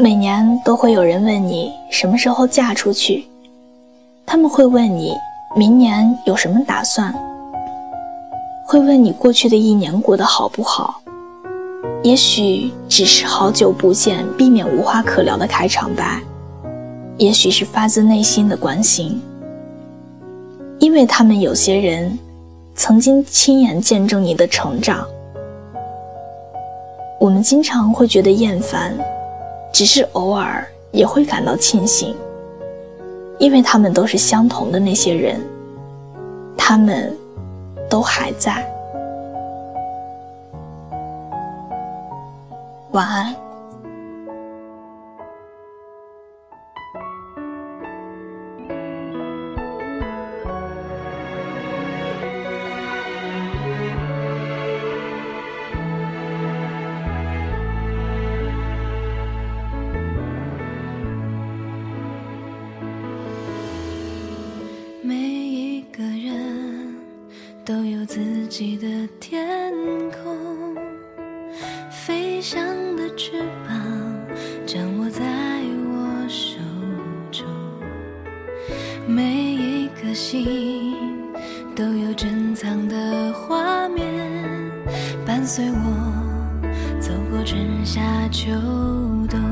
每年都会有人问你什么时候嫁出去，他们会问你明年有什么打算，会问你过去的一年过得好不好。也许只是好久不见，避免无话可聊的开场白；也许是发自内心的关心，因为他们有些人曾经亲眼见证你的成长。我们经常会觉得厌烦。只是偶尔也会感到庆幸，因为他们都是相同的那些人，他们都还在。晚安。都有自己的天空，飞翔的翅膀掌握在我手中。每一颗心都有珍藏的画面，伴随我走过春夏秋冬。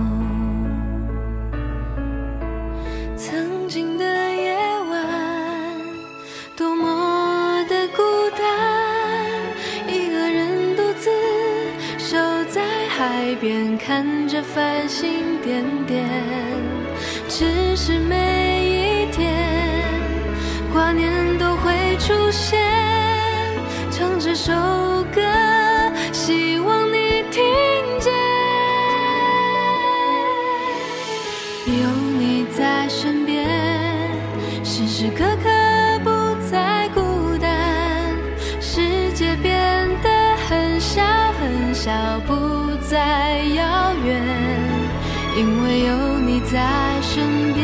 看着繁星点点，只是每一天挂念都会出现。唱这首歌，希望你听见。有你在身边，时时刻刻不再孤单。世界变得很小很小。不。再遥远，因为有你在身边，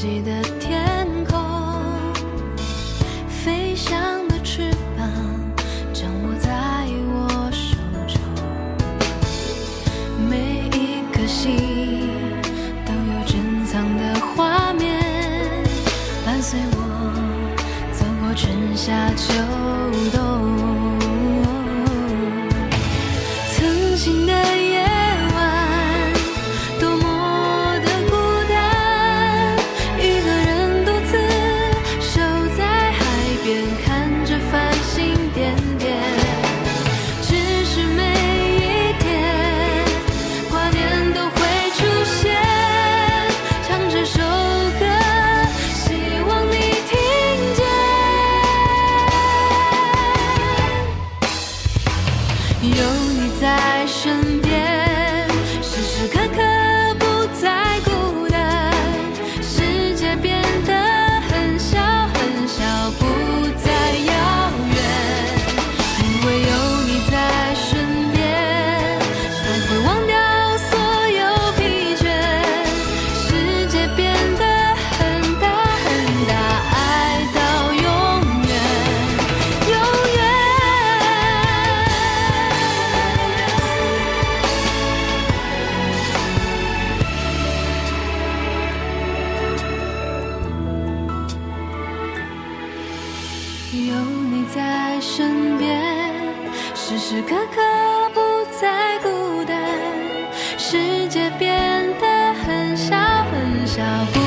自己的天空飞翔的翅膀掌握在我手中。每一颗心都有珍藏的画面伴随我走过春夏秋冬。在身边时时刻刻不再孤单世界变得很小很小。